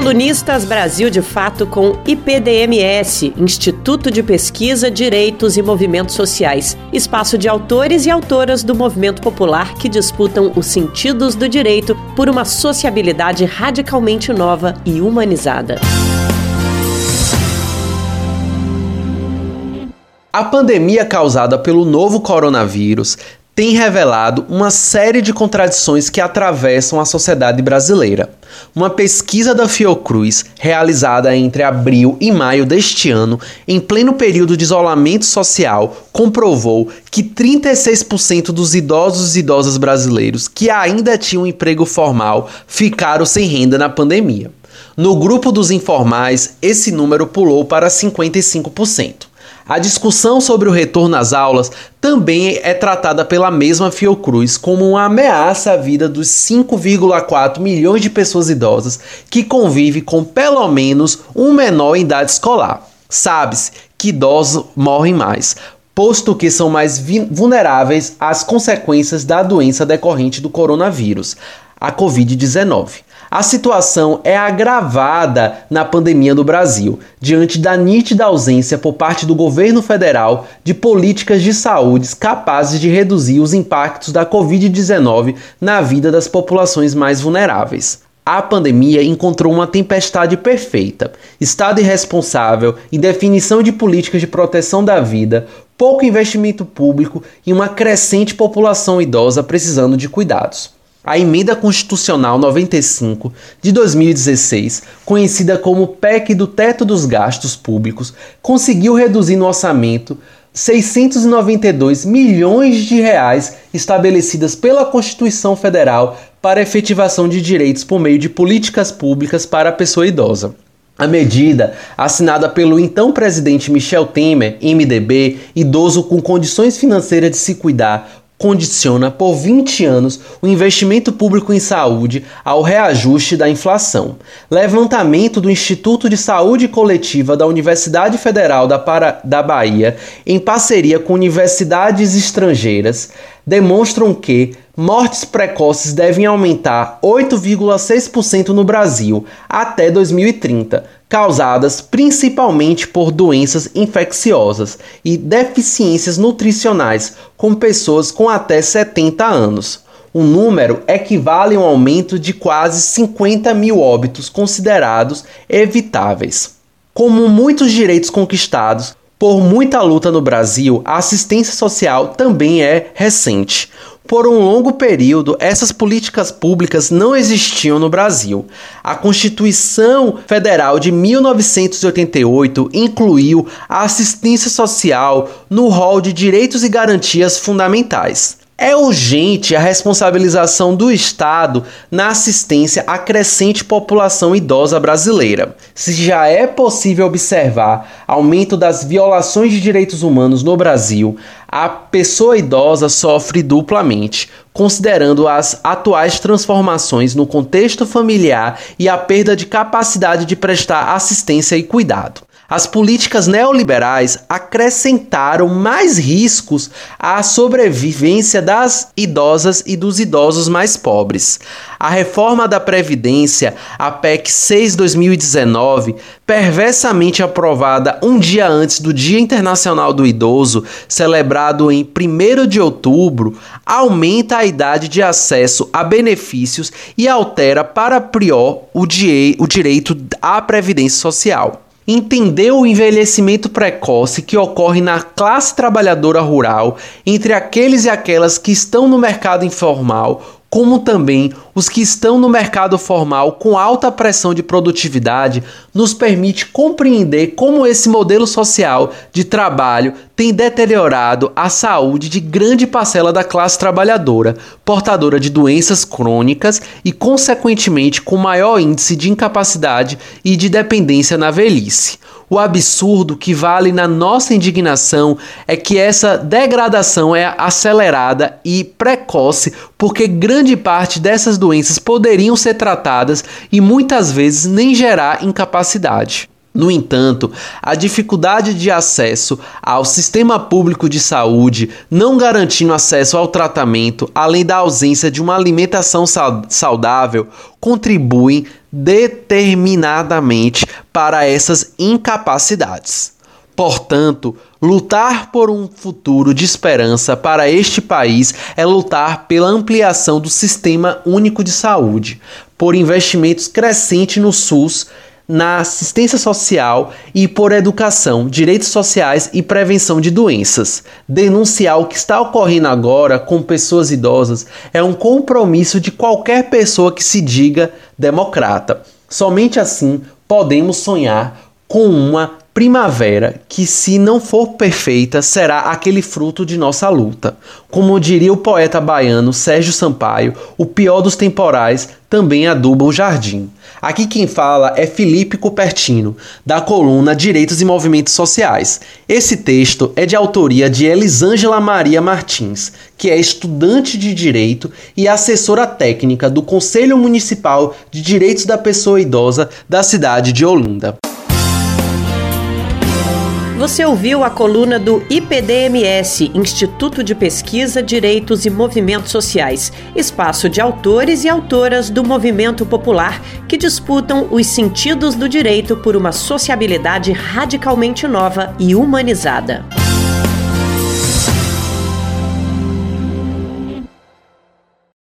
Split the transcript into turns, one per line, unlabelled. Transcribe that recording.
Colunistas Brasil de Fato com IPDMS, Instituto de Pesquisa, Direitos e Movimentos Sociais, espaço de autores e autoras do movimento popular que disputam os sentidos do direito por uma sociabilidade radicalmente nova e humanizada.
A pandemia causada pelo novo coronavírus tem revelado uma série de contradições que atravessam a sociedade brasileira. Uma pesquisa da Fiocruz, realizada entre abril e maio deste ano, em pleno período de isolamento social, comprovou que 36% dos idosos e idosas brasileiros que ainda tinham emprego formal ficaram sem renda na pandemia. No grupo dos informais, esse número pulou para 55%. A discussão sobre o retorno às aulas também é tratada pela mesma Fiocruz como uma ameaça à vida dos 5,4 milhões de pessoas idosas que convivem com pelo menos um menor em idade escolar. Sabe-se que idosos morrem mais, posto que são mais vulneráveis às consequências da doença decorrente do coronavírus, a Covid-19. A situação é agravada na pandemia no Brasil, diante da nítida ausência por parte do governo federal de políticas de saúde capazes de reduzir os impactos da Covid-19 na vida das populações mais vulneráveis. A pandemia encontrou uma tempestade perfeita: Estado irresponsável, indefinição de políticas de proteção da vida, pouco investimento público e uma crescente população idosa precisando de cuidados. A Emenda Constitucional 95 de 2016, conhecida como PEC do Teto dos Gastos Públicos, conseguiu reduzir no orçamento 692 milhões de reais estabelecidas pela Constituição Federal para efetivação de direitos por meio de políticas públicas para a pessoa idosa. A medida, assinada pelo então presidente Michel Temer, MDB, idoso com condições financeiras de se cuidar, condiciona por 20 anos o investimento público em saúde ao reajuste da inflação. Levantamento do Instituto de Saúde Coletiva da Universidade Federal da, Para... da Bahia, em parceria com universidades estrangeiras, demonstram que mortes precoces devem aumentar 8,6% no Brasil até 2030, causadas principalmente por doenças infecciosas e deficiências nutricionais com pessoas com até 70 anos. O número equivale a um aumento de quase 50 mil óbitos considerados evitáveis. Como muitos direitos conquistados, por muita luta no Brasil, a assistência social também é recente. Por um longo período, essas políticas públicas não existiam no Brasil. A Constituição Federal de 1988 incluiu a assistência social no rol de direitos e garantias fundamentais. É urgente a responsabilização do Estado na assistência à crescente população idosa brasileira. Se já é possível observar aumento das violações de direitos humanos no Brasil, a pessoa idosa sofre duplamente, considerando as atuais transformações no contexto familiar e a perda de capacidade de prestar assistência e cuidado as políticas neoliberais acrescentaram mais riscos à sobrevivência das idosas e dos idosos mais pobres. A reforma da Previdência, a PEC 6-2019, perversamente aprovada um dia antes do Dia Internacional do Idoso, celebrado em 1 de outubro, aumenta a idade de acesso a benefícios e altera para pior o, o direito à Previdência Social entendeu o envelhecimento precoce que ocorre na classe trabalhadora rural entre aqueles e aquelas que estão no mercado informal como também os que estão no mercado formal com alta pressão de produtividade, nos permite compreender como esse modelo social de trabalho tem deteriorado a saúde de grande parcela da classe trabalhadora, portadora de doenças crônicas e, consequentemente, com maior índice de incapacidade e de dependência na velhice. O absurdo que vale na nossa indignação é que essa degradação é acelerada e precoce porque grande parte dessas doenças poderiam ser tratadas e muitas vezes nem gerar incapacidade. No entanto, a dificuldade de acesso ao sistema público de saúde, não garantindo acesso ao tratamento, além da ausência de uma alimentação saudável, contribuem determinadamente para essas incapacidades. Portanto, lutar por um futuro de esperança para este país é lutar pela ampliação do Sistema Único de Saúde, por investimentos crescentes no SUS na assistência social e por educação, direitos sociais e prevenção de doenças. Denunciar o que está ocorrendo agora com pessoas idosas é um compromisso de qualquer pessoa que se diga democrata. Somente assim podemos sonhar com uma primavera que, se não for perfeita, será aquele fruto de nossa luta. Como diria o poeta baiano Sérgio Sampaio, o pior dos temporais também aduba o jardim. Aqui quem fala é Felipe Cupertino, da coluna Direitos e Movimentos Sociais. Esse texto é de autoria de Elisângela Maria Martins, que é estudante de direito e assessora técnica do Conselho Municipal de Direitos da Pessoa Idosa da cidade de Olinda.
Você ouviu a coluna do IPDMS, Instituto de Pesquisa, Direitos e Movimentos Sociais, espaço de autores e autoras do movimento popular que disputam os sentidos do direito por uma sociabilidade radicalmente nova e humanizada.